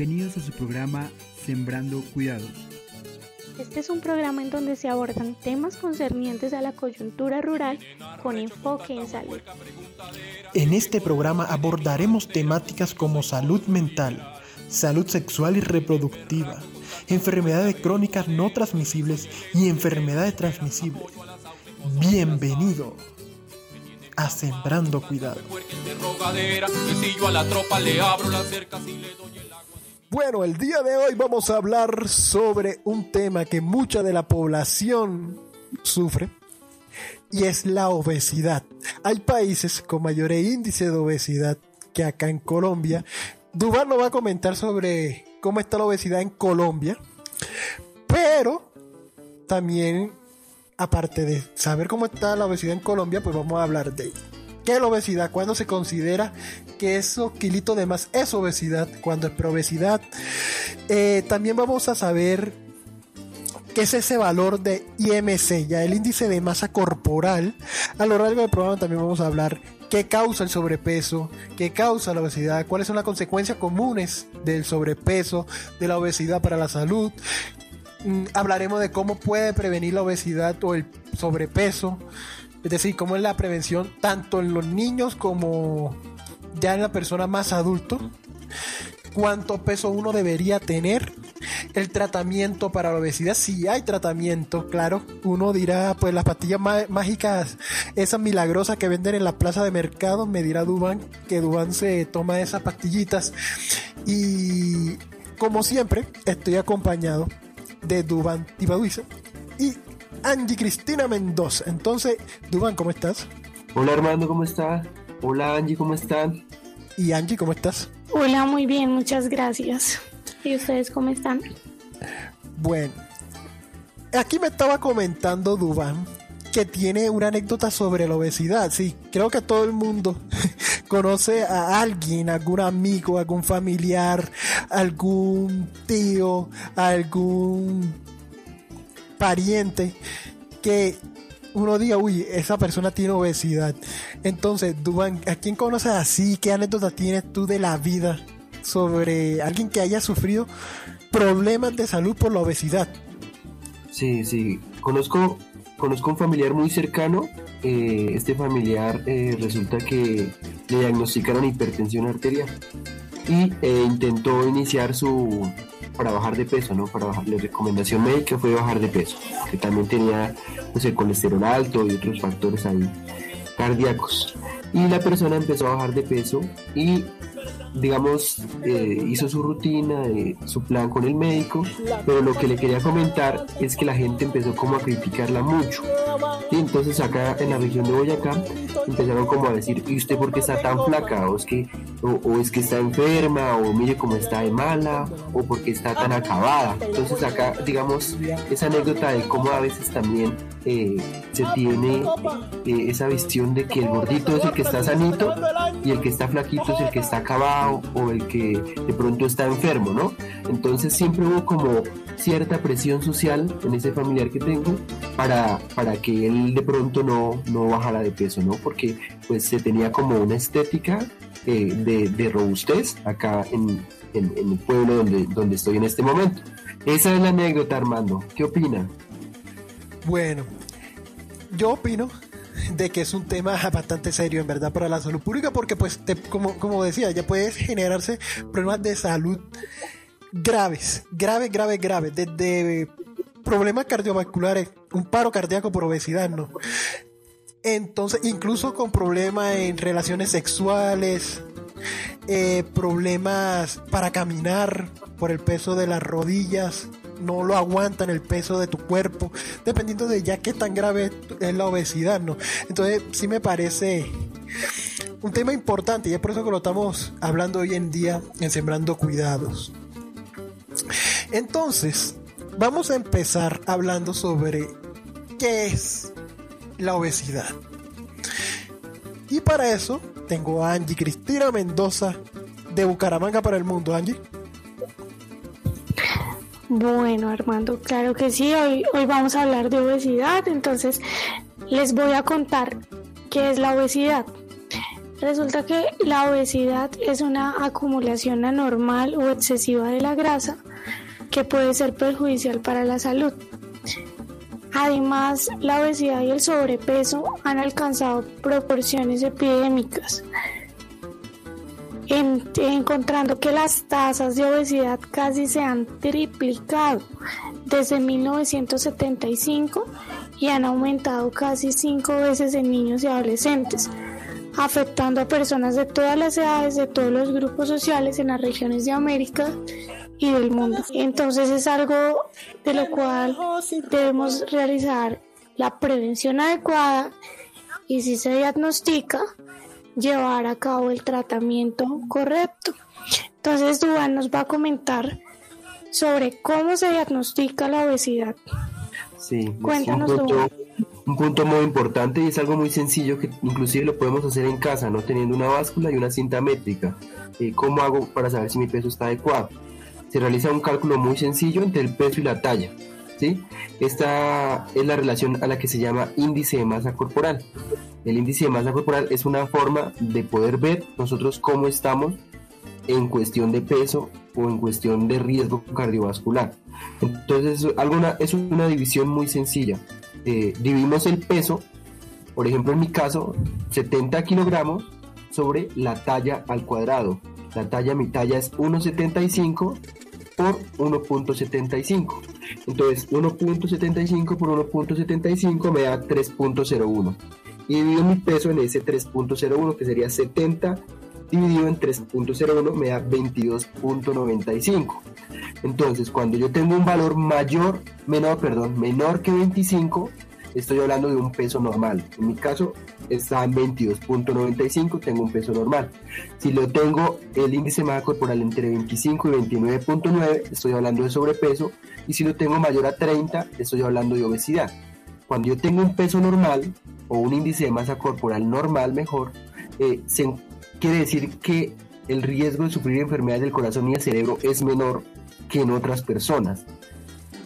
Bienvenidos a su programa Sembrando Cuidados. Este es un programa en donde se abordan temas concernientes a la coyuntura rural con enfoque en salud. En este programa abordaremos temáticas como salud mental, salud sexual y reproductiva, enfermedades crónicas no transmisibles y enfermedades transmisibles. Bienvenido a Sembrando Cuidado. Bueno, el día de hoy vamos a hablar sobre un tema que mucha de la población sufre y es la obesidad. Hay países con mayor índice de obesidad que acá en Colombia. Duval nos va a comentar sobre cómo está la obesidad en Colombia, pero también aparte de saber cómo está la obesidad en Colombia, pues vamos a hablar de qué es la obesidad, cuándo se considera que esos kilitos de más es obesidad, cuando es preobesidad. Eh, también vamos a saber qué es ese valor de IMC, ya el índice de masa corporal. A lo largo del programa también vamos a hablar qué causa el sobrepeso, qué causa la obesidad, cuáles son las consecuencias comunes del sobrepeso, de la obesidad para la salud, Mm, hablaremos de cómo puede prevenir la obesidad o el sobrepeso, es decir, cómo es la prevención tanto en los niños como ya en la persona más adulto, cuánto peso uno debería tener, el tratamiento para la obesidad, si hay tratamiento, claro, uno dirá, pues las pastillas mágicas, esas milagrosas que venden en la plaza de mercado, me dirá Duban que Duban se toma esas pastillitas. Y como siempre estoy acompañado de Duban Tibaduiza y Angie Cristina Mendoza. Entonces, Duban, ¿cómo estás? Hola Armando, ¿cómo estás? Hola Angie, ¿cómo están? Y Angie, ¿cómo estás? Hola, muy bien, muchas gracias. ¿Y ustedes cómo están? Bueno, aquí me estaba comentando Duban que tiene una anécdota sobre la obesidad. Sí, creo que todo el mundo conoce a alguien, algún amigo, algún familiar, algún tío, algún pariente que uno diga, uy, esa persona tiene obesidad. Entonces, Duban, ¿a quién conoces así? ¿Qué anécdota tienes tú de la vida sobre alguien que haya sufrido problemas de salud por la obesidad? Sí, sí, conozco conozco un familiar muy cercano. Eh, este familiar eh, resulta que le diagnosticaron hipertensión arterial y eh, intentó iniciar su para bajar de peso, ¿no? Para bajar la recomendación médica fue bajar de peso, que también tenía pues, el colesterol alto y otros factores ahí cardíacos. Y la persona empezó a bajar de peso y digamos, eh, hizo su rutina, eh, su plan con el médico, pero lo que le quería comentar es que la gente empezó como a criticarla mucho. Y entonces acá en la región de Boyacá empezaron como a decir, ¿y usted por qué está tan flaca? ¿O es que, o, es que está enferma? ¿O mire cómo está de mala? ¿O porque está tan acabada? Entonces acá, digamos, esa anécdota de cómo a veces también eh, se tiene esa visión de que el gordito es el que está sanito y el que está flaquito es el que está acabado o el que de pronto está enfermo, ¿no? Entonces siempre hubo como cierta presión social en ese familiar que tengo para, para que él de pronto no, no bajara de peso, ¿no? Porque pues se tenía como una estética eh, de, robustez acá en, el pueblo donde, donde estoy en este momento. Esa es la anécdota, Armando. ¿Qué opina? Bueno, yo opino de que es un tema bastante serio en verdad para la salud pública porque pues como, como decía ya puedes generarse problemas de salud graves, graves, graves, graves, desde problemas cardiovasculares, un paro cardíaco por obesidad, ¿no? Entonces, incluso con problemas en relaciones sexuales, eh, problemas para caminar por el peso de las rodillas, no lo aguantan el peso de tu cuerpo, dependiendo de ya qué tan grave es la obesidad, ¿no? Entonces sí me parece un tema importante y es por eso que lo estamos hablando hoy en día en Sembrando Cuidados. Entonces, vamos a empezar hablando sobre qué es la obesidad. Y para eso tengo a Angie Cristina Mendoza de Bucaramanga para el mundo. Angie. Bueno, Armando, claro que sí. Hoy, hoy vamos a hablar de obesidad, entonces les voy a contar qué es la obesidad. Resulta que la obesidad es una acumulación anormal o excesiva de la grasa que puede ser perjudicial para la salud. Además, la obesidad y el sobrepeso han alcanzado proporciones epidémicas, encontrando que las tasas de obesidad casi se han triplicado desde 1975 y han aumentado casi cinco veces en niños y adolescentes, afectando a personas de todas las edades, de todos los grupos sociales en las regiones de América y del mundo. Entonces es algo de lo cual debemos realizar la prevención adecuada y si se diagnostica, llevar a cabo el tratamiento correcto. Entonces Dubán nos va a comentar sobre cómo se diagnostica la obesidad. Sí, Cuéntanos un punto, un punto muy importante y es algo muy sencillo que inclusive lo podemos hacer en casa, no teniendo una báscula y una cinta métrica. Eh, ¿Cómo hago para saber si mi peso está adecuado? Se realiza un cálculo muy sencillo entre el peso y la talla. ¿Sí? Esta es la relación a la que se llama índice de masa corporal. El índice de masa corporal es una forma de poder ver nosotros cómo estamos en cuestión de peso o en cuestión de riesgo cardiovascular. Entonces, alguna, es una división muy sencilla. Eh, dividimos el peso, por ejemplo, en mi caso, 70 kilogramos sobre la talla al cuadrado. La talla, mi talla es 1,75 por 1.75. Entonces, 1.75 por 1.75 me da 3.01. Y divido mi peso en ese 3.01, que sería 70 dividido en 3.01 me da 22.95. Entonces, cuando yo tengo un valor mayor, menor, perdón, menor que 25, estoy hablando de un peso normal. En mi caso está en 22.95, tengo un peso normal. Si lo tengo el índice de masa corporal entre 25 y 29.9, estoy hablando de sobrepeso. Y si lo tengo mayor a 30, estoy hablando de obesidad. Cuando yo tengo un peso normal o un índice de masa corporal normal mejor, eh, quiere decir que el riesgo de sufrir enfermedades del corazón y el cerebro es menor que en otras personas.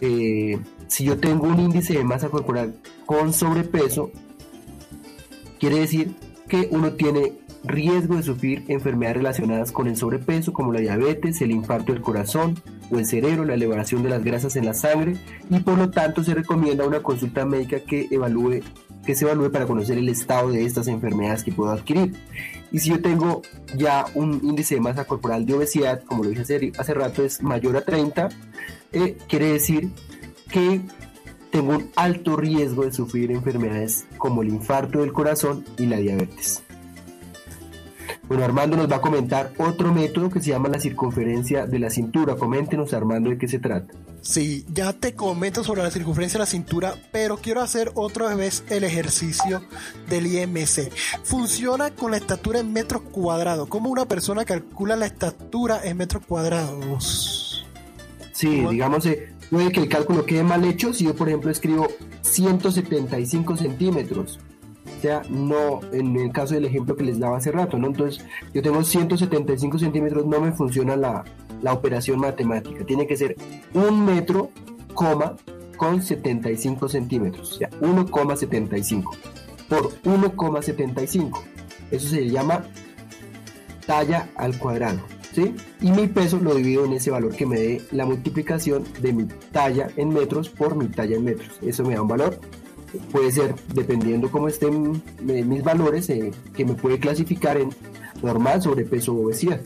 Eh, si yo tengo un índice de masa corporal con sobrepeso, quiere decir que uno tiene riesgo de sufrir enfermedades relacionadas con el sobrepeso, como la diabetes, el infarto del corazón o el cerebro, la elevación de las grasas en la sangre, y por lo tanto se recomienda una consulta médica que evalúe que se evalúe para conocer el estado de estas enfermedades que puedo adquirir. Y si yo tengo ya un índice de masa corporal de obesidad, como lo dije hace, hace rato, es mayor a 30, eh, quiere decir que tengo un alto riesgo de sufrir enfermedades como el infarto del corazón y la diabetes. Bueno, Armando nos va a comentar otro método que se llama la circunferencia de la cintura. Coméntenos, Armando, de qué se trata. Sí, ya te comento sobre la circunferencia de la cintura, pero quiero hacer otra vez el ejercicio del IMC. Funciona con la estatura en metros cuadrados. ¿Cómo una persona calcula la estatura en metros cuadrados? Sí, ¿Cómo? digamos, eh, puede que el cálculo quede mal hecho si yo, por ejemplo, escribo 175 centímetros. O sea, no, en el caso del ejemplo que les daba hace rato, ¿no? Entonces, yo tengo 175 centímetros, no me funciona la, la operación matemática. Tiene que ser un metro, coma, con 75 centímetros. O sea, 1,75 por 1,75. Eso se llama talla al cuadrado. Y mi peso lo divido en ese valor que me dé la multiplicación de mi talla en metros por mi talla en metros. Eso me da un valor. Puede ser, dependiendo cómo estén eh, mis valores, eh, que me puede clasificar en normal, sobrepeso o obesidad.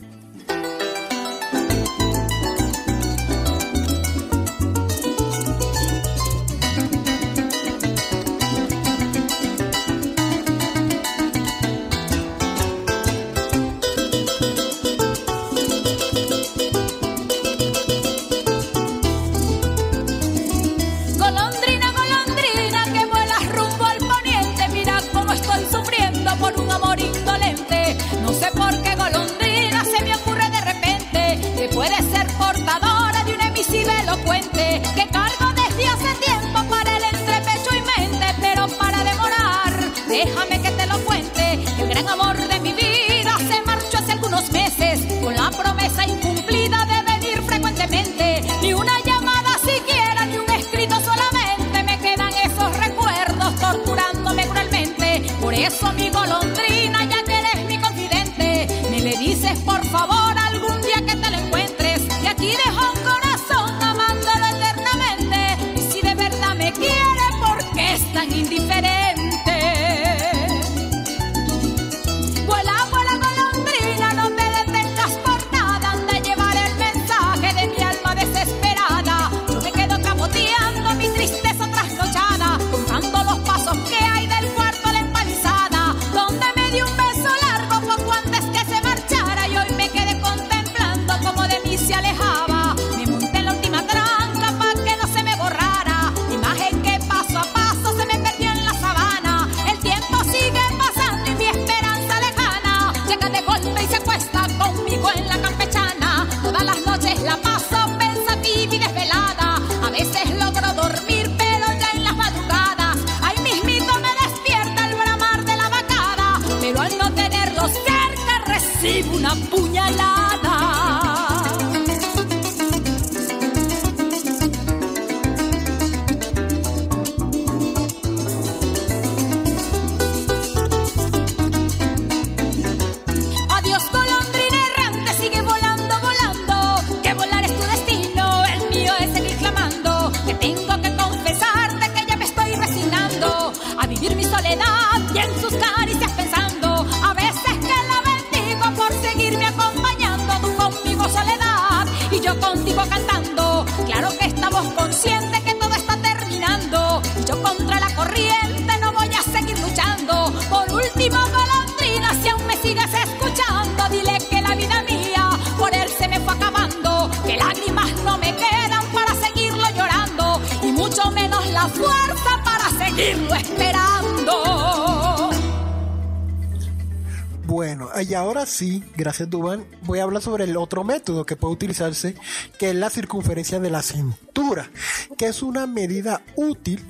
Sí, gracias Dubán, voy a hablar sobre el otro método que puede utilizarse, que es la circunferencia de la cintura, que es una medida útil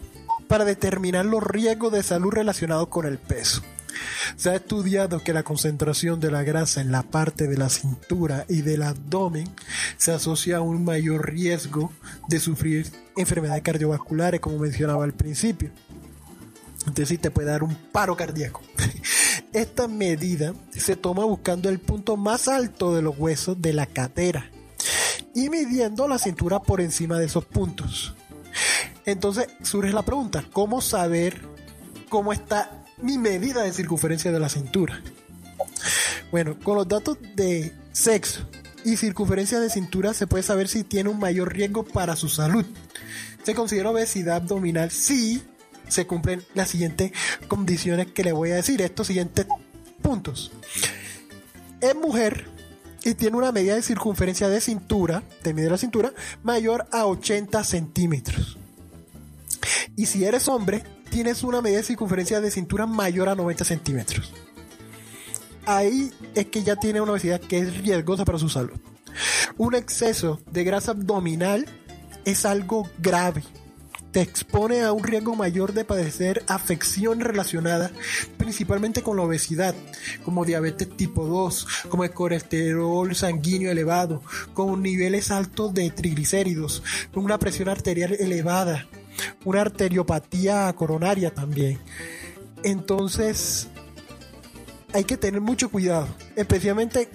para determinar los riesgos de salud relacionados con el peso. Se ha estudiado que la concentración de la grasa en la parte de la cintura y del abdomen se asocia a un mayor riesgo de sufrir enfermedades cardiovasculares, como mencionaba al principio. Entonces sí te puede dar un paro cardíaco. Esta medida se toma buscando el punto más alto de los huesos de la cadera y midiendo la cintura por encima de esos puntos. Entonces surge la pregunta, ¿cómo saber cómo está mi medida de circunferencia de la cintura? Bueno, con los datos de sexo y circunferencia de cintura se puede saber si tiene un mayor riesgo para su salud. Se considera obesidad abdominal si se cumplen las siguientes condiciones que le voy a decir, estos siguientes puntos. Es mujer y tiene una medida de circunferencia de cintura, de medir la cintura, mayor a 80 centímetros. Y si eres hombre, tienes una medida de circunferencia de cintura mayor a 90 centímetros. Ahí es que ya tiene una obesidad que es riesgosa para su salud. Un exceso de grasa abdominal es algo grave. Te expone a un riesgo mayor de padecer afección relacionada principalmente con la obesidad, como diabetes tipo 2, como el colesterol sanguíneo elevado, con niveles altos de triglicéridos, con una presión arterial elevada, una arteriopatía coronaria también. Entonces, hay que tener mucho cuidado, especialmente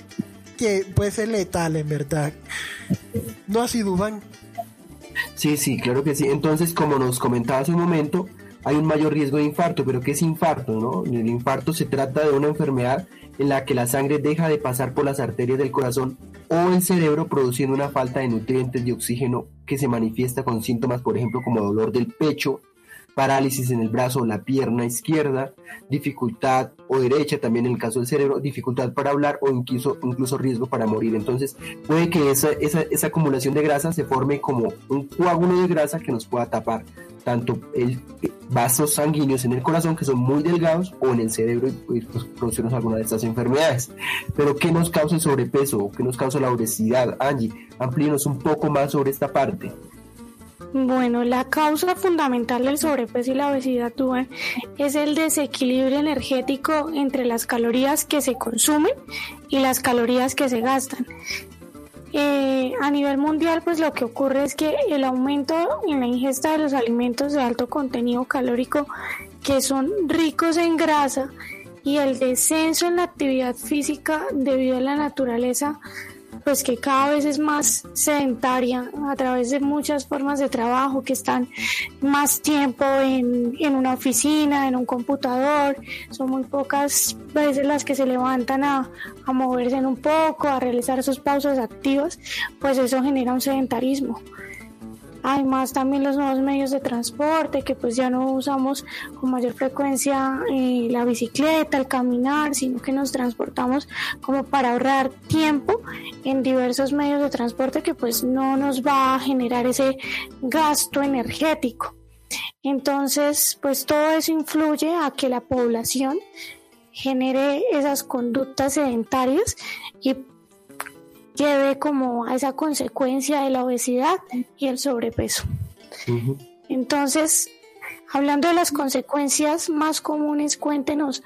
que puede ser letal en verdad. No así Dubán. Sí, sí, claro que sí. Entonces, como nos comentaba hace un momento, hay un mayor riesgo de infarto, pero ¿qué es infarto? No? El infarto se trata de una enfermedad en la que la sangre deja de pasar por las arterias del corazón o el cerebro produciendo una falta de nutrientes y oxígeno que se manifiesta con síntomas, por ejemplo, como dolor del pecho, parálisis en el brazo o la pierna izquierda, dificultad o derecha, también en el caso del cerebro, dificultad para hablar o incluso, incluso riesgo para morir. Entonces puede que esa, esa, acumulación de grasa se forme como un coágulo de grasa que nos pueda tapar tanto el vasos sanguíneos en el corazón que son muy delgados o en el cerebro y pues, producirnos alguna de estas enfermedades. Pero ¿qué nos causa el sobrepeso? ¿Qué nos causa la obesidad? Angie, amplíenos un poco más sobre esta parte. Bueno, la causa fundamental del sobrepeso y la obesidad Duván, es el desequilibrio energético entre las calorías que se consumen y las calorías que se gastan. Eh, a nivel mundial, pues lo que ocurre es que el aumento en la ingesta de los alimentos de alto contenido calórico que son ricos en grasa y el descenso en la actividad física debido a la naturaleza pues que cada vez es más sedentaria a través de muchas formas de trabajo que están más tiempo en, en, una oficina, en un computador, son muy pocas veces las que se levantan a, a moverse un poco, a realizar sus pausas activas, pues eso genera un sedentarismo. Además también los nuevos medios de transporte que pues ya no usamos con mayor frecuencia eh, la bicicleta, el caminar, sino que nos transportamos como para ahorrar tiempo en diversos medios de transporte que pues no nos va a generar ese gasto energético. Entonces pues todo eso influye a que la población genere esas conductas sedentarias y lleve como a esa consecuencia de la obesidad y el sobrepeso. Uh-huh. Entonces, hablando de las consecuencias más comunes, cuéntenos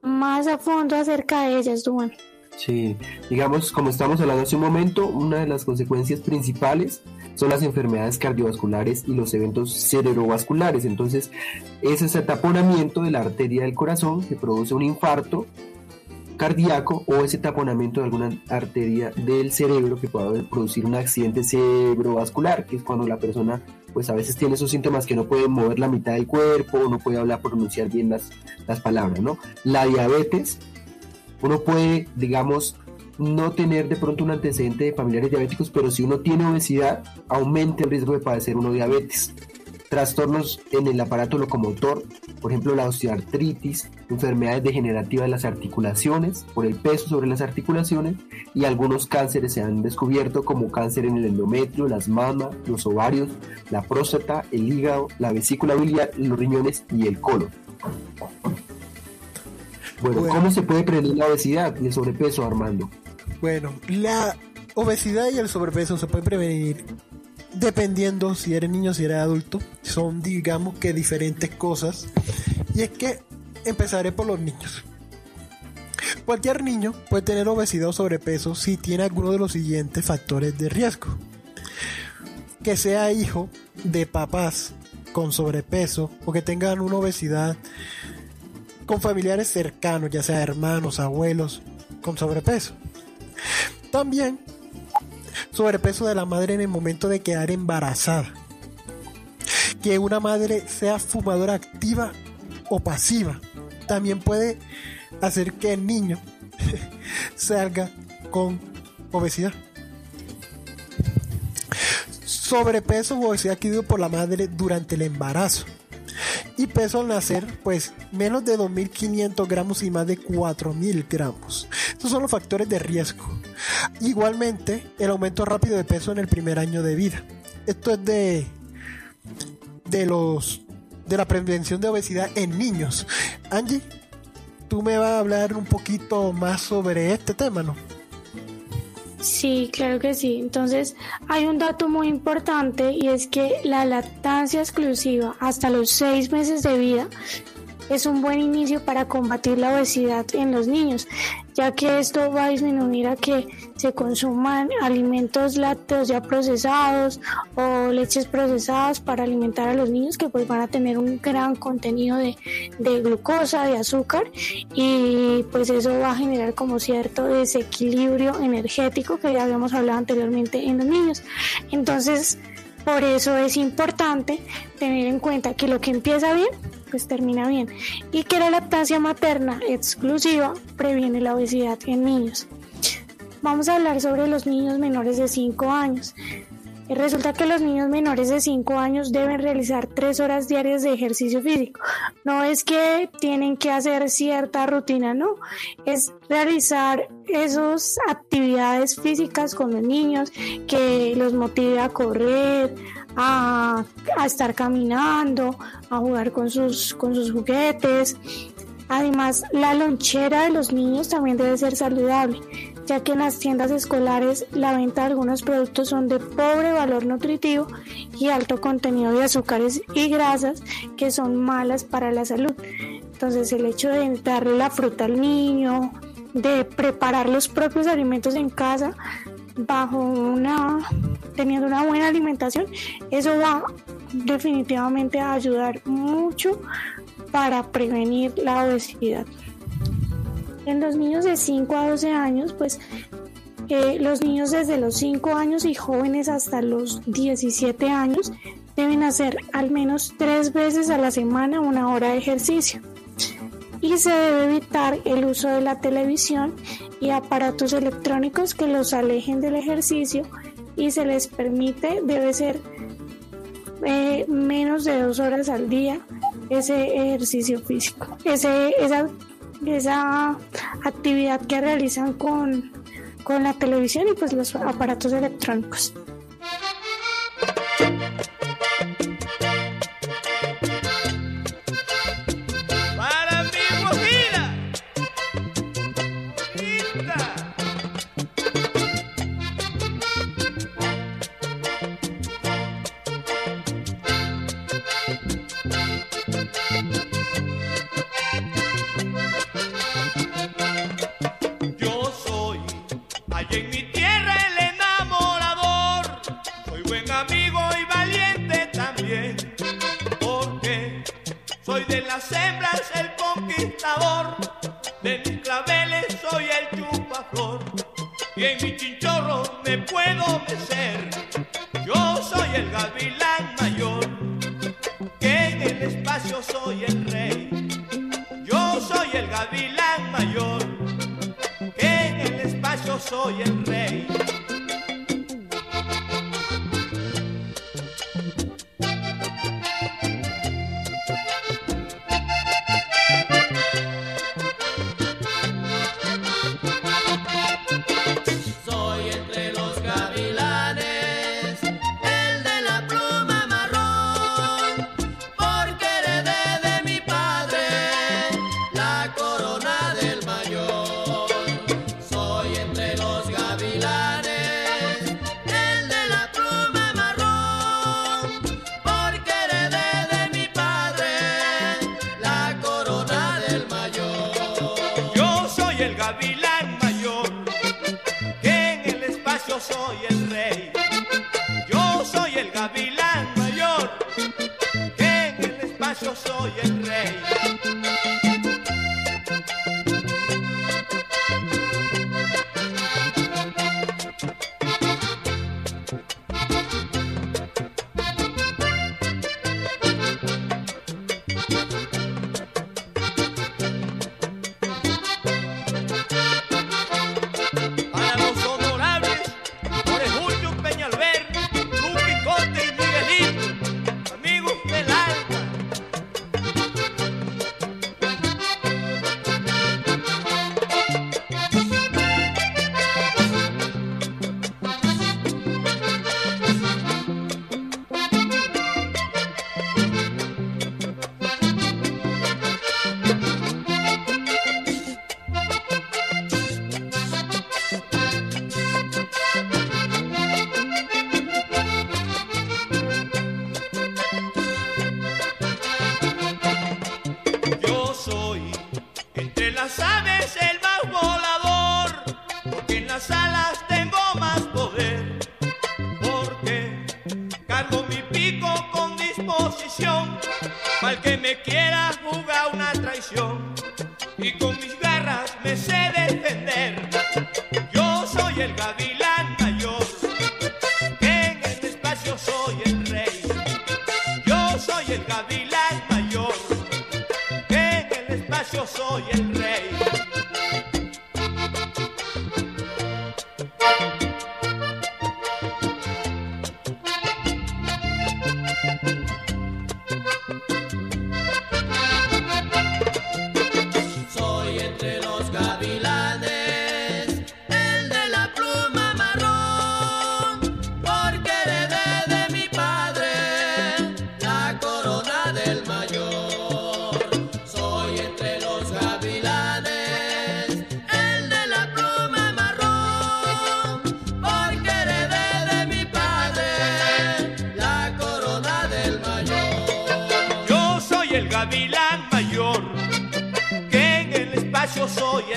más a fondo acerca de ellas, Duan. Sí, digamos, como estamos hablando hace un momento, una de las consecuencias principales son las enfermedades cardiovasculares y los eventos cerebrovasculares. Entonces, es ese taponamiento de la arteria del corazón que produce un infarto cardíaco o ese taponamiento de alguna arteria del cerebro que puede producir un accidente cerebrovascular, que es cuando la persona pues a veces tiene esos síntomas que no puede mover la mitad del cuerpo, no puede hablar, pronunciar bien las, las palabras, ¿no? La diabetes, uno puede, digamos, no tener de pronto un antecedente de familiares diabéticos, pero si uno tiene obesidad, aumenta el riesgo de padecer uno diabetes. Trastornos en el aparato locomotor, por ejemplo la osteoartritis, enfermedades degenerativas de las articulaciones, por el peso sobre las articulaciones, y algunos cánceres se han descubierto como cáncer en el endometrio, las mamas, los ovarios, la próstata, el hígado, la vesícula biliar, los riñones y el colon. Bueno, Bueno. ¿cómo se puede prevenir la obesidad y el sobrepeso, Armando? Bueno, la obesidad y el sobrepeso se pueden prevenir dependiendo si eres niño o si eres adulto. Son, digamos que, diferentes cosas. Y es que empezaré por los niños. Cualquier niño puede tener obesidad o sobrepeso si tiene alguno de los siguientes factores de riesgo. Que sea hijo de papás con sobrepeso o que tengan una obesidad con familiares cercanos, ya sea hermanos, abuelos, con sobrepeso. También sobrepeso de la madre en el momento de quedar embarazada. Que una madre sea fumadora activa o pasiva. También puede hacer que el niño salga con obesidad. Sobrepeso o obesidad adquirido por la madre durante el embarazo. Y peso al nacer, pues menos de 2.500 gramos y más de 4.000 gramos. Estos son los factores de riesgo. Igualmente, el aumento rápido de peso en el primer año de vida. Esto es de, de los de la prevención de obesidad en niños. Angie, tú me vas a hablar un poquito más sobre este tema, ¿no? Sí, claro que sí. Entonces, hay un dato muy importante y es que la lactancia exclusiva hasta los seis meses de vida es un buen inicio para combatir la obesidad en los niños, ya que esto va a disminuir a que se consuman alimentos lácteos ya procesados o leches procesadas para alimentar a los niños que pues van a tener un gran contenido de, de glucosa, de azúcar y pues eso va a generar como cierto desequilibrio energético que ya habíamos hablado anteriormente en los niños. Entonces, por eso es importante tener en cuenta que lo que empieza bien, pues termina bien. Y que la lactancia materna exclusiva previene la obesidad en niños. Vamos a hablar sobre los niños menores de 5 años. Resulta que los niños menores de 5 años deben realizar 3 horas diarias de ejercicio físico. No es que tienen que hacer cierta rutina, no. Es realizar esas actividades físicas con los niños que los motive a correr, a, a estar caminando, a jugar con sus, con sus juguetes. Además, la lonchera de los niños también debe ser saludable, ya que en las tiendas escolares la venta de algunos productos son de pobre valor nutritivo y alto contenido de azúcares y grasas que son malas para la salud. Entonces, el hecho de darle la fruta al niño, de preparar los propios alimentos en casa bajo una teniendo una buena alimentación, eso va definitivamente a ayudar mucho para prevenir la obesidad. En los niños de 5 a 12 años, pues eh, los niños desde los 5 años y jóvenes hasta los 17 años deben hacer al menos tres veces a la semana una hora de ejercicio. Y se debe evitar el uso de la televisión y aparatos electrónicos que los alejen del ejercicio y se les permite, debe ser eh, menos de dos horas al día ese ejercicio físico, ese, esa actividad que realizan con, con la televisión y pues los aparatos electrónicos.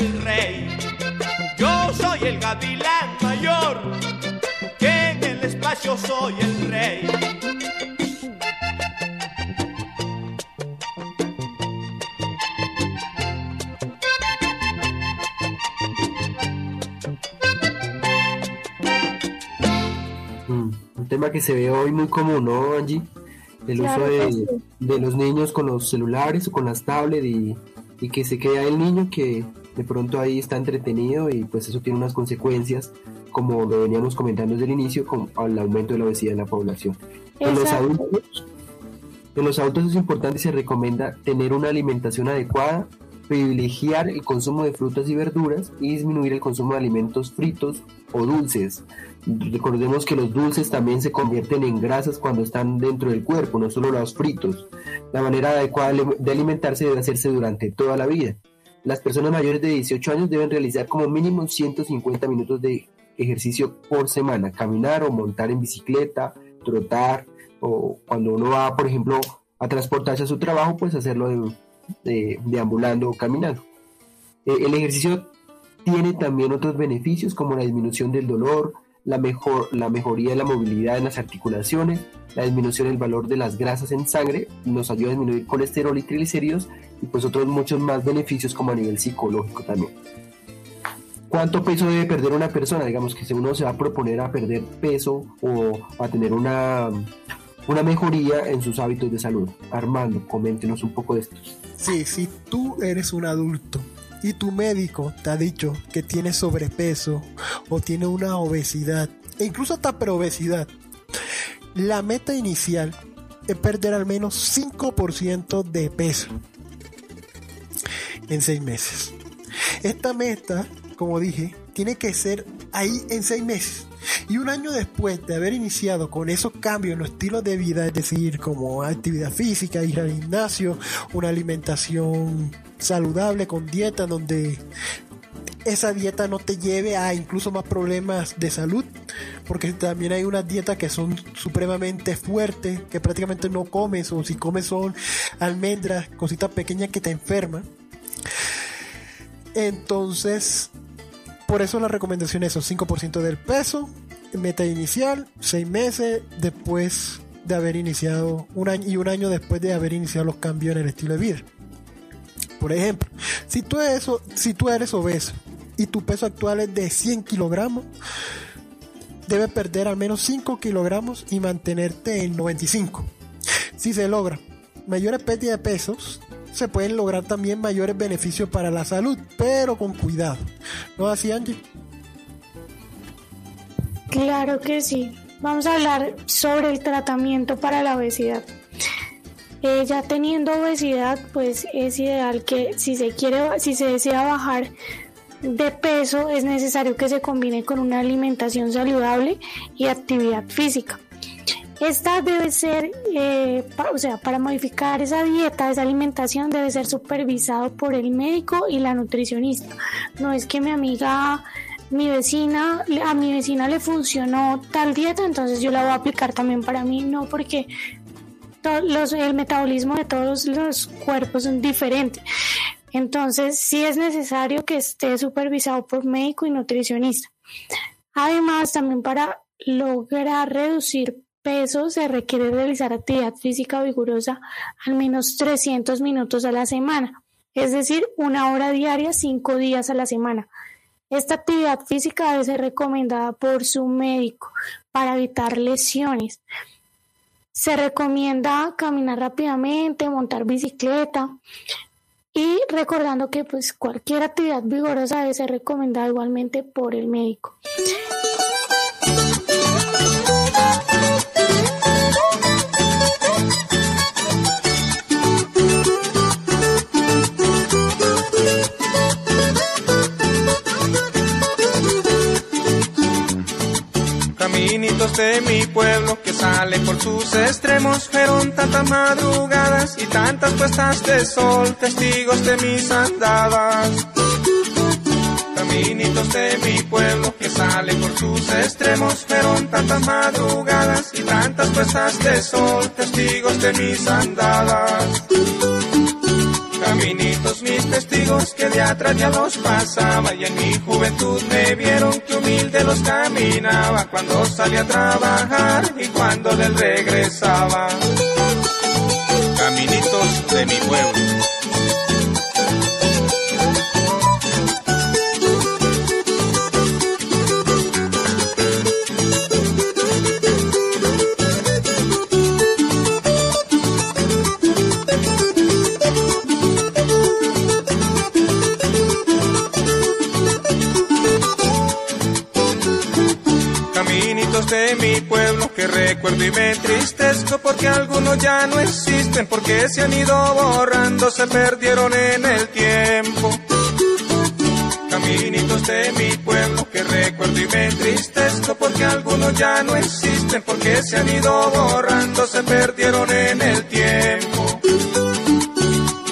El rey. Yo soy el gavilán mayor, que en el espacio soy el rey. Mm, un tema que se ve hoy muy común, ¿no, Angie? El Claro uso de, sí. de los niños con los celulares o con las tablets y, y que se queda el niño que de pronto ahí está entretenido y pues eso tiene unas consecuencias, como lo veníamos comentando desde el inicio, con el aumento de la obesidad en la población. En los, adultos, en los adultos es importante y se recomienda tener una alimentación adecuada, privilegiar el consumo de frutas y verduras y disminuir el consumo de alimentos fritos o dulces. Recordemos que los dulces también se convierten en grasas cuando están dentro del cuerpo, no solo los fritos. La manera adecuada de alimentarse debe hacerse durante toda la vida. Las personas mayores de 18 años deben realizar como mínimo 150 minutos de ejercicio por semana, caminar o montar en bicicleta, trotar, o cuando uno va, por ejemplo, a transportarse a su trabajo, pues hacerlo de, de- deambulando o caminando. Eh, el ejercicio tiene también otros beneficios como la disminución del dolor, la, mejor, la mejoría de la movilidad en las articulaciones, la disminución del valor de las grasas en sangre, nos ayuda a disminuir colesterol y triglicéridos y pues otros muchos más beneficios como a nivel psicológico también. ¿Cuánto peso debe perder una persona? Digamos que si uno se va a proponer a perder peso o a tener una, una mejoría en sus hábitos de salud. Armando, coméntenos un poco de esto. Sí, si tú eres un adulto y tu médico te ha dicho que tienes sobrepeso o tiene una obesidad, e incluso hasta preobesidad, la meta inicial es perder al menos 5% de peso en seis meses. Esta meta, como dije, tiene que ser ahí en seis meses. Y un año después de haber iniciado con esos cambios en los estilos de vida, es decir, como actividad física, ir al gimnasio, una alimentación saludable con dieta donde esa dieta no te lleve a incluso más problemas de salud, porque también hay unas dietas que son supremamente fuertes, que prácticamente no comes, o si comes son almendras, cositas pequeñas que te enferman. Entonces, por eso la recomendación es 5% del peso, meta inicial, 6 meses después de haber iniciado, un año y un año después de haber iniciado los cambios en el estilo de vida. Por ejemplo, si tú eres, si tú eres obeso y tu peso actual es de 100 kilogramos, debes perder al menos 5 kilogramos y mantenerte en 95. Si se logra mayores pérdidas de pesos, se pueden lograr también mayores beneficios para la salud, pero con cuidado. ¿No así, Angie? Claro que sí. Vamos a hablar sobre el tratamiento para la obesidad. Eh, ya teniendo obesidad, pues es ideal que si se quiere, si se desea bajar de peso, es necesario que se combine con una alimentación saludable y actividad física. Esta debe ser, eh, o sea, para modificar esa dieta, esa alimentación debe ser supervisado por el médico y la nutricionista. No es que mi amiga, mi vecina, a mi vecina le funcionó tal dieta, entonces yo la voy a aplicar también para mí, no porque el metabolismo de todos los cuerpos son diferentes. Entonces, sí es necesario que esté supervisado por médico y nutricionista. Además, también para lograr reducir peso se requiere realizar actividad física vigorosa al menos 300 minutos a la semana, es decir, una hora diaria, cinco días a la semana. Esta actividad física debe ser recomendada por su médico para evitar lesiones. Se recomienda caminar rápidamente, montar bicicleta y recordando que pues cualquier actividad vigorosa debe ser recomendada igualmente por el médico. Caminitos de mi pueblo que salen por sus extremos, fueron tantas madrugadas y tantas puestas de sol, testigos de mis andadas. Caminitos de mi pueblo que salen por sus extremos, fueron tantas madrugadas y tantas puestas de sol, testigos de mis andadas. Caminitos mis testigos que de atrás ya los pasaba y en mi juventud me vieron que humilde los caminaba cuando salía a trabajar y cuando del regresaba. Caminitos de mi pueblo. De mi pueblo que recuerdo y me entristezco porque algunos ya no existen, porque se han ido borrando, se perdieron en el tiempo. Caminitos de mi pueblo que recuerdo y me entristezco porque algunos ya no existen, porque se han ido borrando, se perdieron en el tiempo.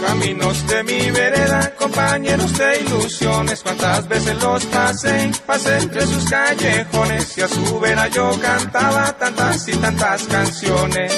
Caminos de mi vereda, compañeros de ilusiones, cuántas veces los pasé, pasé entre sus callejones y a su vera yo cantaba tantas y tantas canciones.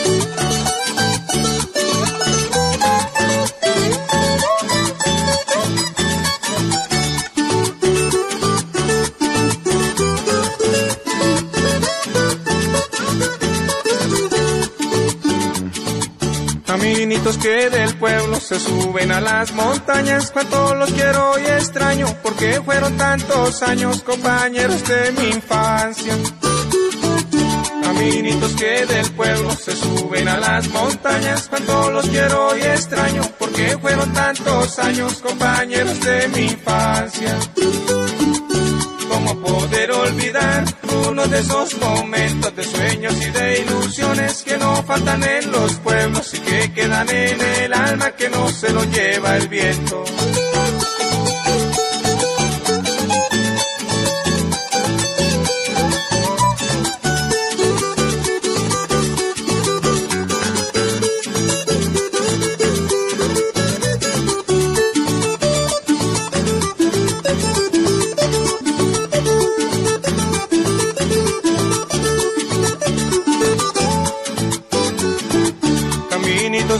Caminitos que del pueblo se suben a las montañas, cuánto los quiero y extraño, porque fueron tantos años compañeros de mi infancia. Caminitos que del pueblo se suben a las montañas, cuánto los quiero y extraño, porque fueron tantos años compañeros de mi infancia. ¿Cómo poder olvidar uno de esos momentos de sueños y de ilusiones que no faltan en los pueblos y que quedan en el alma que no se lo lleva el viento?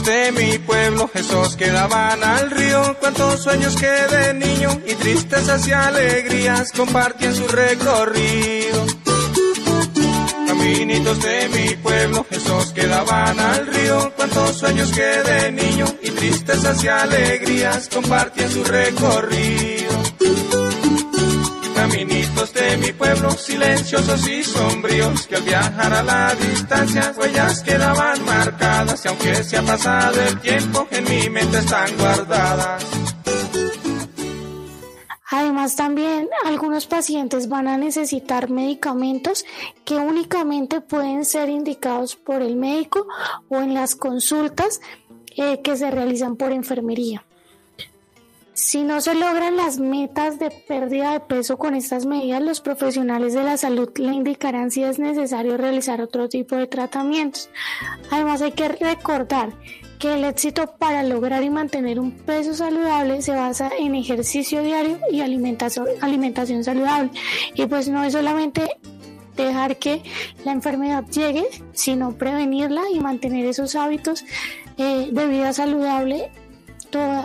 De mi pueblo, esos que daban al río, cuántos sueños que de niño y tristezas y alegrías compartí en su recorrido. Caminitos de mi pueblo, esos que daban al río, cuántos sueños que de niño y tristezas y alegrías compartí en su recorrido. Caminitos de mi pueblo, silenciosos y sombríos, que al viajar a la distancia, huellas quedaban marcadas, y aunque se ha pasado el tiempo, en mi mente están guardadas. Además, también algunos pacientes van a necesitar medicamentos que únicamente pueden ser indicados por el médico o en las consultas eh, que se realizan por enfermería. Si no se logran las metas de pérdida de peso con estas medidas, los profesionales de la salud le indicarán si es necesario realizar otro tipo de tratamientos. Además, hay que recordar que el éxito para lograr y mantener un peso saludable se basa en ejercicio diario y alimentación, alimentación saludable. Y pues no es solamente dejar que la enfermedad llegue, sino prevenirla y mantener esos hábitos eh, de vida saludable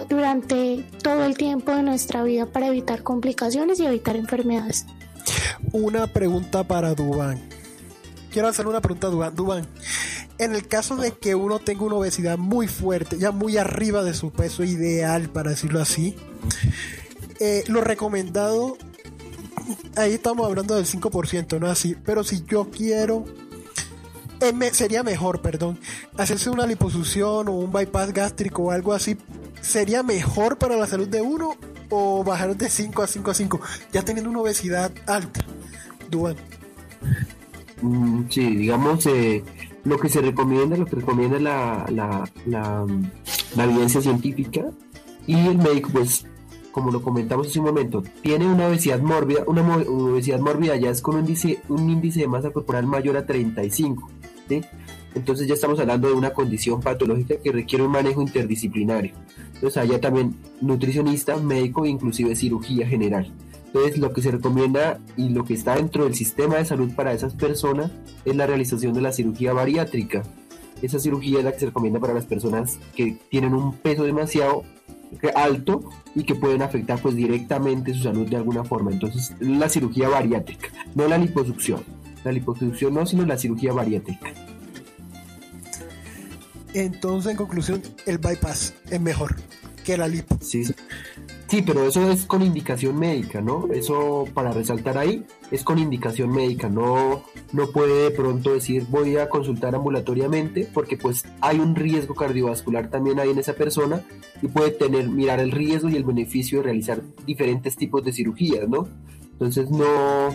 durante todo el tiempo de nuestra vida para evitar complicaciones y evitar enfermedades. Una pregunta para Dubán. Quiero hacer una pregunta a Dubán. Dubán, en el caso de que uno tenga una obesidad muy fuerte, ya muy arriba de su peso ideal, para decirlo así, eh, lo recomendado, ahí estamos hablando del 5%, ¿no? Así, pero si yo quiero, sería mejor, perdón, hacerse una liposucción o un bypass gástrico o algo así, ¿sería mejor para la salud de uno o bajar de 5 a 5 a 5, ya teniendo una obesidad alta? Dubán. Mm, sí, digamos, eh, lo que se recomienda, lo que recomienda la, la, la, mm, la evidencia científica y el médico, pues, como lo comentamos hace un momento, tiene una obesidad mórbida, una mo- obesidad mórbida ya es con un índice, un índice de masa corporal mayor a 35, Entonces ya estamos hablando de una condición patológica que requiere un manejo interdisciplinario. Entonces allá también nutricionista, médico e inclusive cirugía general. Entonces, lo que se recomienda y lo que está dentro del sistema de salud para esas personas es la realización de la cirugía bariátrica. Esa cirugía es la que se recomienda para las personas que tienen un peso demasiado alto y que pueden afectar pues directamente su salud de alguna forma. Entonces, la cirugía bariátrica, no la liposucción. La liposucción no, sino la cirugía bariátrica. Entonces, en conclusión, el bypass es mejor que la lipo. Sí, sí. Pero eso es con indicación médica, ¿no? Eso para resaltar ahí es con indicación médica, no, no puede de pronto decir voy a consultar ambulatoriamente porque pues hay un riesgo cardiovascular también ahí en esa persona y puede tener, mirar el riesgo y el beneficio de realizar diferentes tipos de cirugías, ¿no? Entonces no,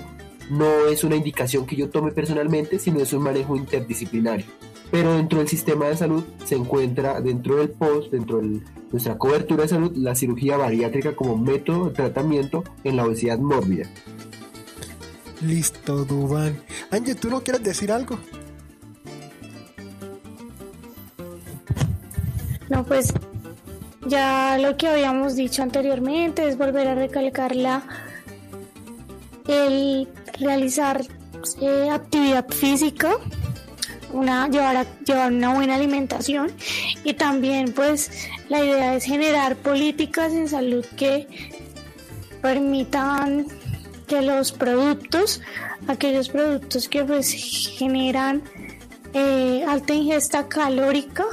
no es una indicación que yo tome personalmente, sino es un manejo interdisciplinario. Pero dentro del sistema de salud se encuentra dentro del POST, dentro de nuestra cobertura de salud, la cirugía bariátrica como método de tratamiento en la obesidad mórbida. Listo, Dubán. Ángel, ¿tú no quieres decir algo? No, pues ya lo que habíamos dicho anteriormente es volver a recalcar la el realizar eh, actividad física, una llevar llevar una buena alimentación y también pues la idea es generar políticas en salud que permitan que los productos, aquellos productos que pues generan eh, alta ingesta calórica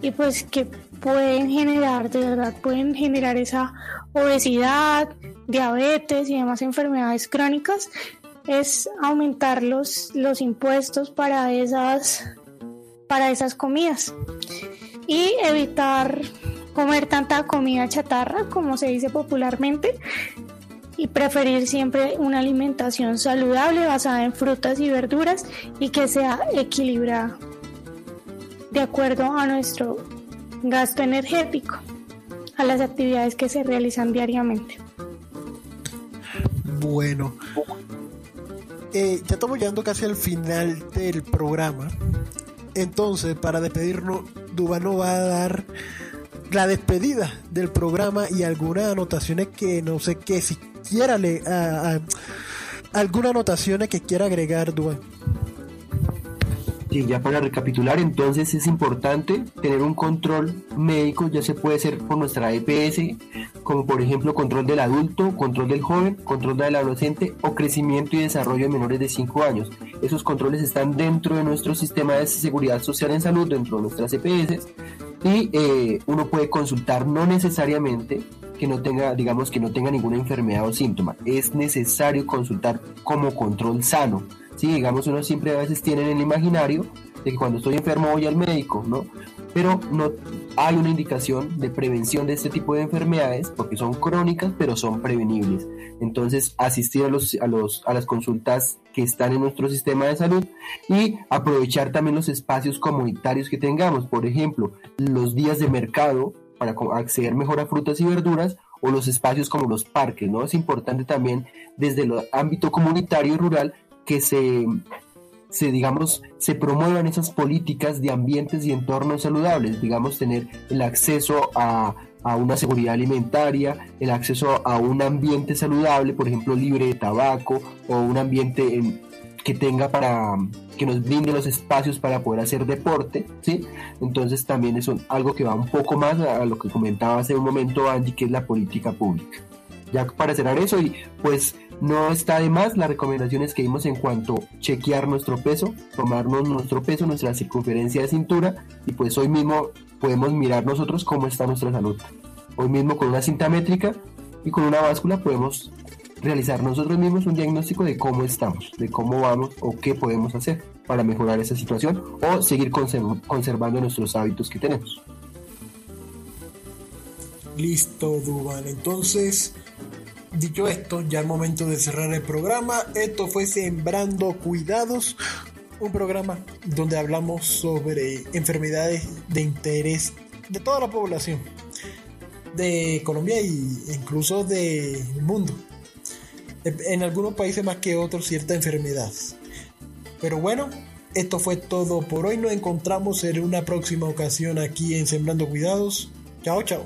y pues que pueden generar, de verdad, pueden generar esa obesidad, diabetes y demás enfermedades crónicas, es aumentar los, los impuestos para esas, para esas comidas y evitar comer tanta comida chatarra, como se dice popularmente, y preferir siempre una alimentación saludable basada en frutas y verduras y que sea equilibrada de acuerdo a nuestro gasto energético, a las actividades que se realizan diariamente. Bueno, eh, ya estamos llegando casi al final del programa. Entonces, para despedirnos, Dubano va a dar la despedida del programa y algunas anotaciones que no sé qué, si quiera le, a- algunas anotaciones que quiera agregar Dubano. Sí, ya para recapitular, entonces es importante tener un control médico, ya se puede hacer por nuestra EPS, como por ejemplo control del adulto, control del joven, control del adolescente o crecimiento y desarrollo de menores de 5 años. Esos controles están dentro de nuestro sistema de seguridad social en salud, dentro de nuestras EPS, y eh, uno puede consultar no necesariamente que no tenga, digamos, que no tenga ninguna enfermedad o síntoma. Es necesario consultar como control sano. Sí, digamos, uno siempre a veces tiene en el imaginario de que cuando estoy enfermo voy al médico, ¿no? Pero no hay una indicación de prevención de este tipo de enfermedades porque son crónicas, pero son prevenibles. Entonces, asistir a, los, a, los, a las consultas que están en nuestro sistema de salud y aprovechar también los espacios comunitarios que tengamos. Por ejemplo, los días de mercado para acceder mejor a frutas y verduras o los espacios como los parques, ¿no? Es importante también desde el ámbito comunitario y rural que se, se, digamos, se promuevan esas políticas de ambientes y entornos saludables, digamos, tener el acceso a, a una seguridad alimentaria, el acceso a un ambiente saludable, por ejemplo, libre de tabaco o un ambiente en- que tenga para que nos brinde los espacios para poder hacer deporte, ¿sí? Entonces también es algo que va un poco más a, a lo que comentaba hace un momento Angie, que es la política pública. Ya para cerrar eso y pues no está de más las recomendaciones que dimos en cuanto a chequear nuestro peso, tomarnos nuestro peso, nuestra circunferencia de cintura y pues hoy mismo podemos mirar nosotros cómo está nuestra salud. Hoy mismo con una cinta métrica y con una báscula podemos realizar nosotros mismos un diagnóstico de cómo estamos, de cómo vamos o qué podemos hacer para mejorar esa situación o seguir conserv- conservando nuestros hábitos que tenemos. Listo, Duban. Entonces, dicho esto, ya el momento de cerrar el programa. Esto fue Sembrando Cuidados, un programa donde hablamos sobre enfermedades de interés de toda la población de Colombia e incluso del mundo. En algunos países más que otros ciertas enfermedades. Pero bueno, esto fue todo por hoy. Nos encontramos en una próxima ocasión aquí en Sembrando Cuidados. Chao, chao.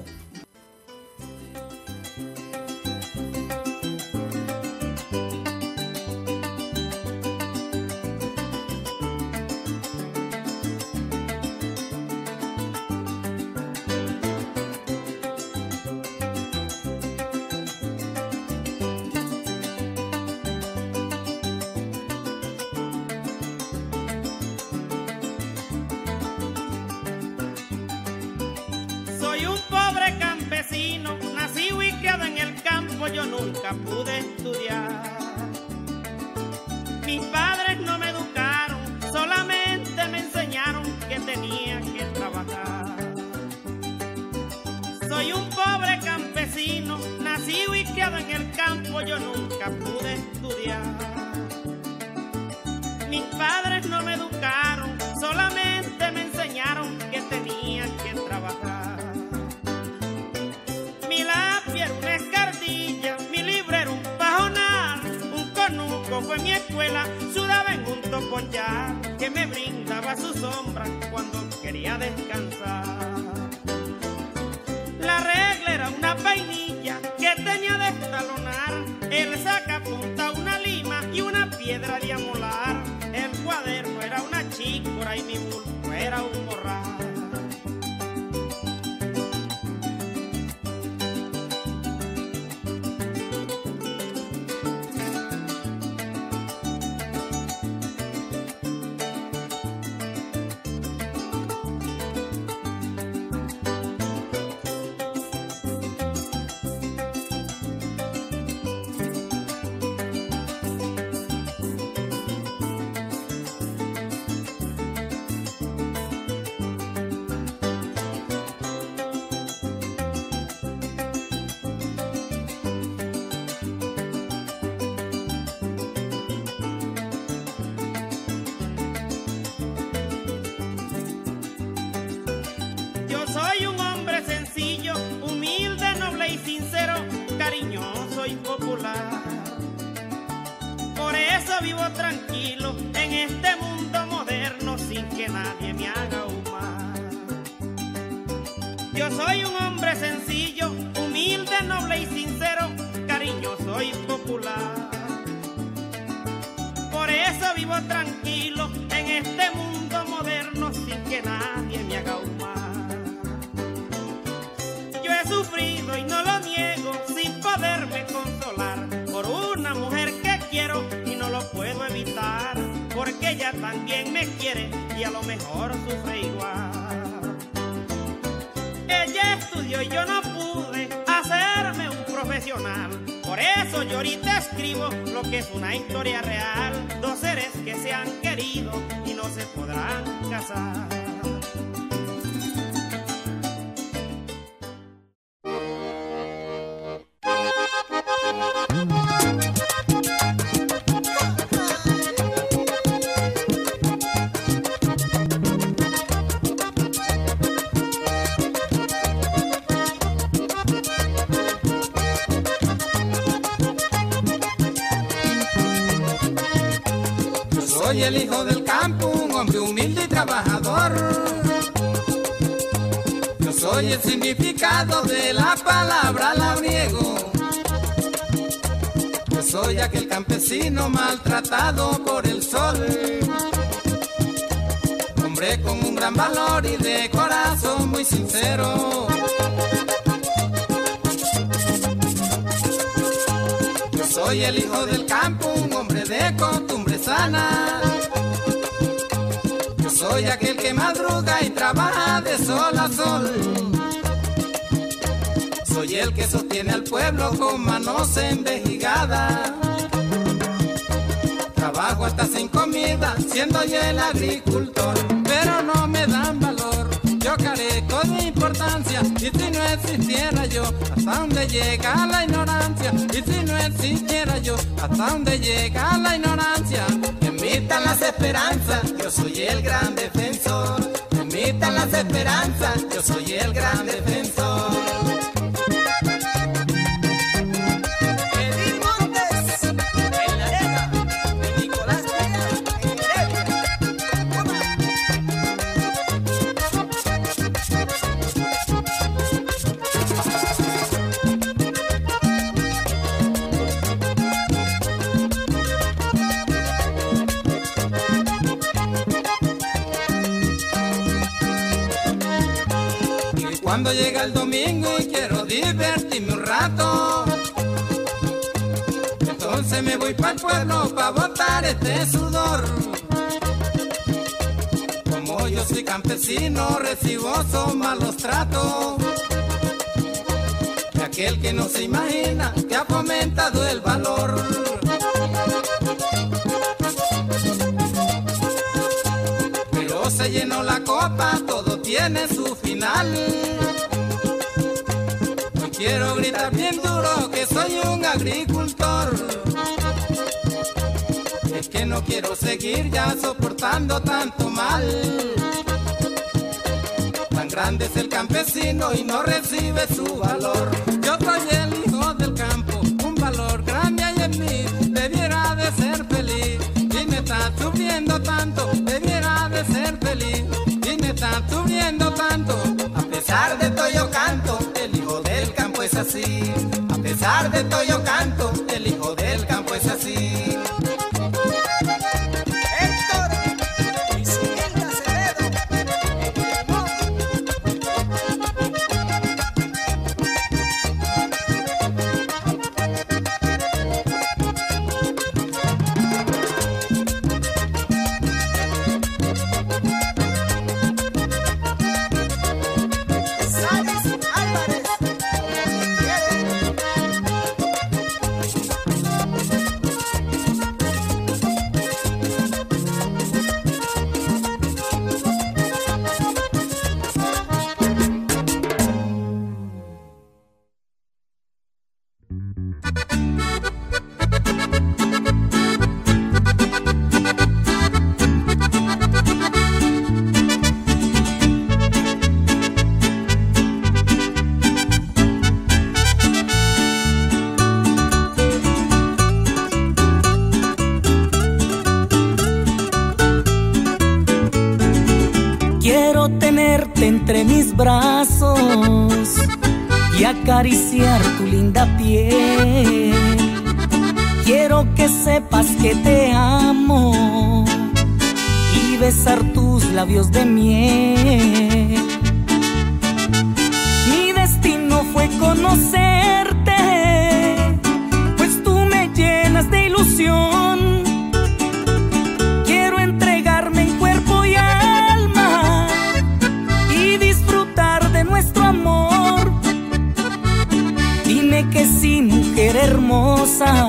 Soy un pobre campesino, nací y criado en el campo, yo nunca pude estudiar. Mis padres no me educaron, solamente me enseñaron que tenía que trabajar. Mi lápiz era una escardilla, mi libro era un pajonar, un conuco fue mi escuela, sudaba en un topoyar que me brindaba su sombra cuando quería descansar. Que tenía de estalonar, el sacapunta una lima y una piedra de amolar, el cuaderno era una chícora y mi bulto era un que nadie me haga humar. Yo soy un hombre sencillo, humilde, noble y sincero, cariñoso y popular. Por eso vivo tranquilo en este mundo moderno sin que nadie me haga humar. Yo he sufrido y no lo niego sin poderme consolar por una mujer que quiero y no lo puedo evitar porque ella también me quiere y a lo mejor sufre igual. Ella estudió y yo no pude hacerme un profesional. Por eso yo ahorita escribo lo que es una historia real. Dos seres que se han querido y no se podrán casar. Soy aquel campesino maltratado por el sol. Hombre con un gran valor y de corazón muy sincero. Yo soy el hijo del campo, un hombre de costumbre sana. Yo soy aquel que madruga y trabaja de sol a sol. Soy el que sostiene al pueblo con manos envejigadas. Trabajo hasta sin comida, siendo yo el agricultor, pero no me dan valor. Yo carezco de importancia, y si no existiera yo, hasta dónde llega la ignorancia. Y si no existiera yo, hasta dónde llega la ignorancia. Que invitan las esperanzas, yo soy el gran defensor. Que invitan las esperanzas, yo soy el gran defensor. Llega el domingo y quiero divertirme un rato, entonces me voy para el pueblo para botar este sudor. Como yo soy campesino, recibo son malos tratos. De aquel que no se imagina que ha fomentado el valor. Pero se llenó la copa, todo tiene su final. Quiero gritar bien duro que soy un agricultor. Es que no quiero seguir ya soportando tanto mal. Tan grande es el campesino y no recibe su valor. Pesar de todo yo acariciar tu linda piel. Quiero que sepas que te amo y besar tus labios de miel. Mi destino fue conocerte, pues tú me llenas de ilusión. Hermosa,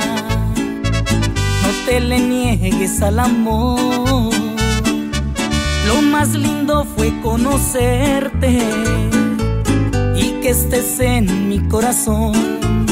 no te le niegues al amor. Lo más lindo fue conocerte y que estés en mi corazón.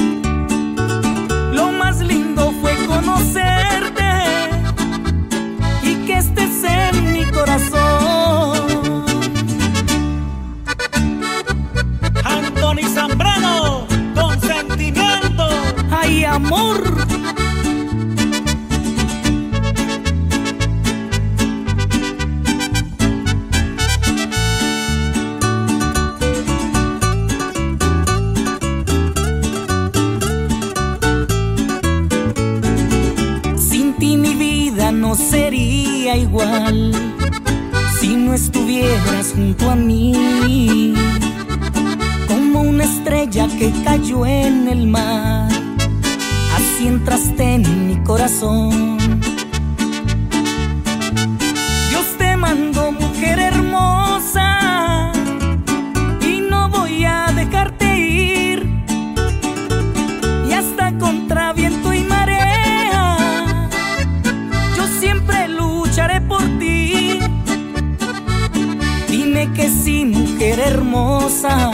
Que sí, mujer hermosa,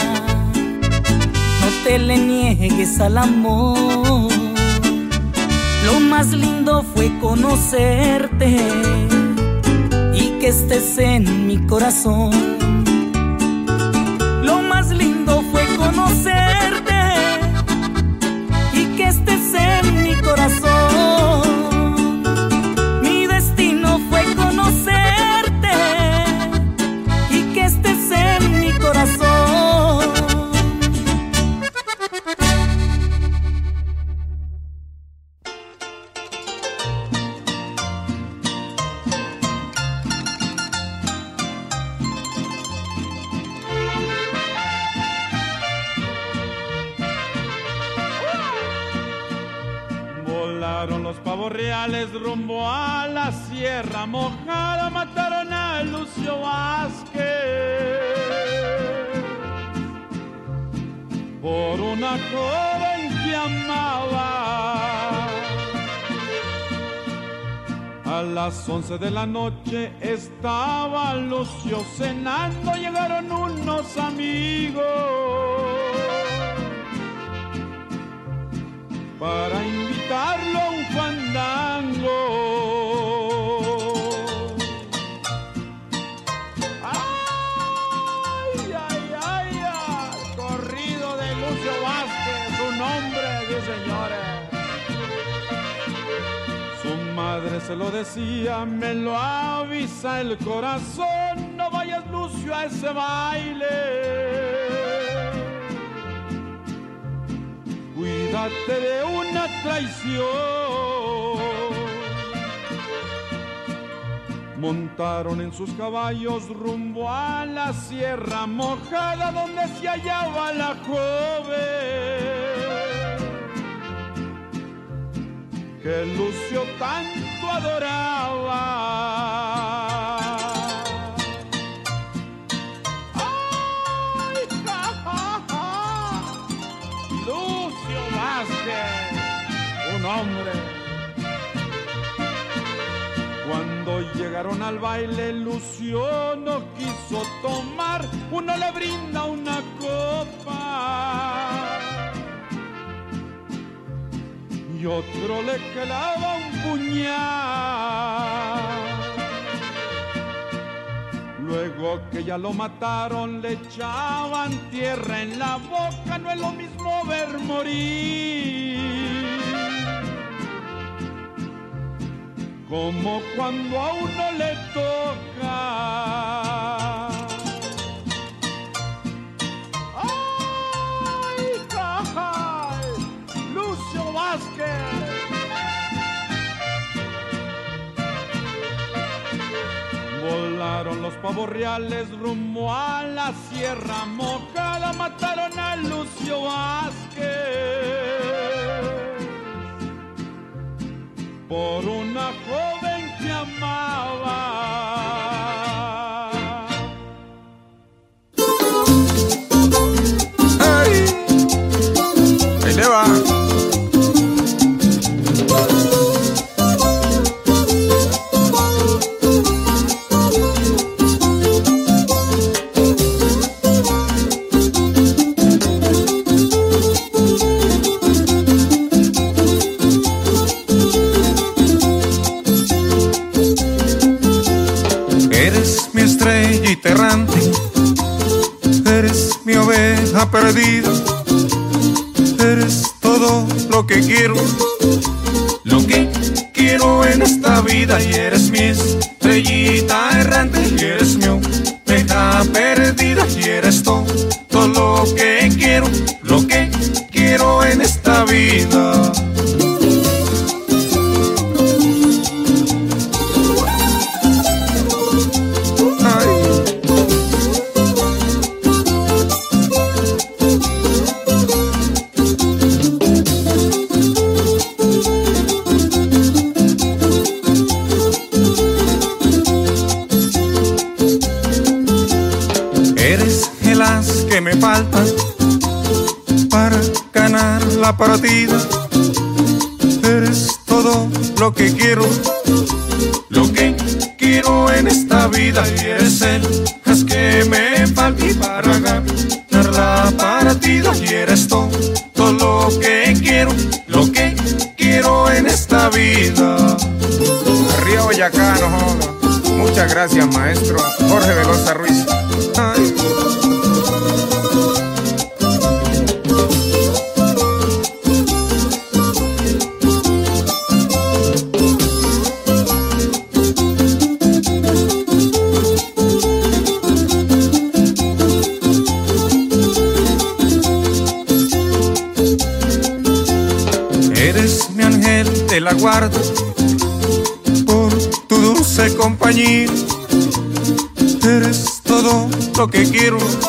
no te le niegues al amor. Lo más lindo fue conocerte y que estés en mi corazón. Lo más lindo fue conocerte la sierra mojada, mataron a Lucio Vázquez por una joven que amaba. A las once de la noche estaba Lucio cenando, llegaron unos amigos para invitarlo a un fandango. Se lo decía, me lo avisa el corazón, no vayas Lucio a ese baile. Cuídate de una traición. Montaron en sus caballos rumbo a la sierra mojada donde se hallaba la joven que Lucio tanto adoraba. ¡Ay, ja, ja, ja! Lucio Vázquez, un hombre. Cuando llegaron al baile, Lucio no quiso tomar, uno le brinda una copa y otro le clava un puñal. Luego que ya lo mataron, le echaban tierra en la boca, no es lo mismo ver morir. Como cuando a uno le toca. los pavos reales rumbo a la sierra mojada mataron a Lucio Vázquez por una joven que amaba. Gracias, maestro Jorge Velosa Ruiz. Eres mi ángel de la guarda lo que quiero.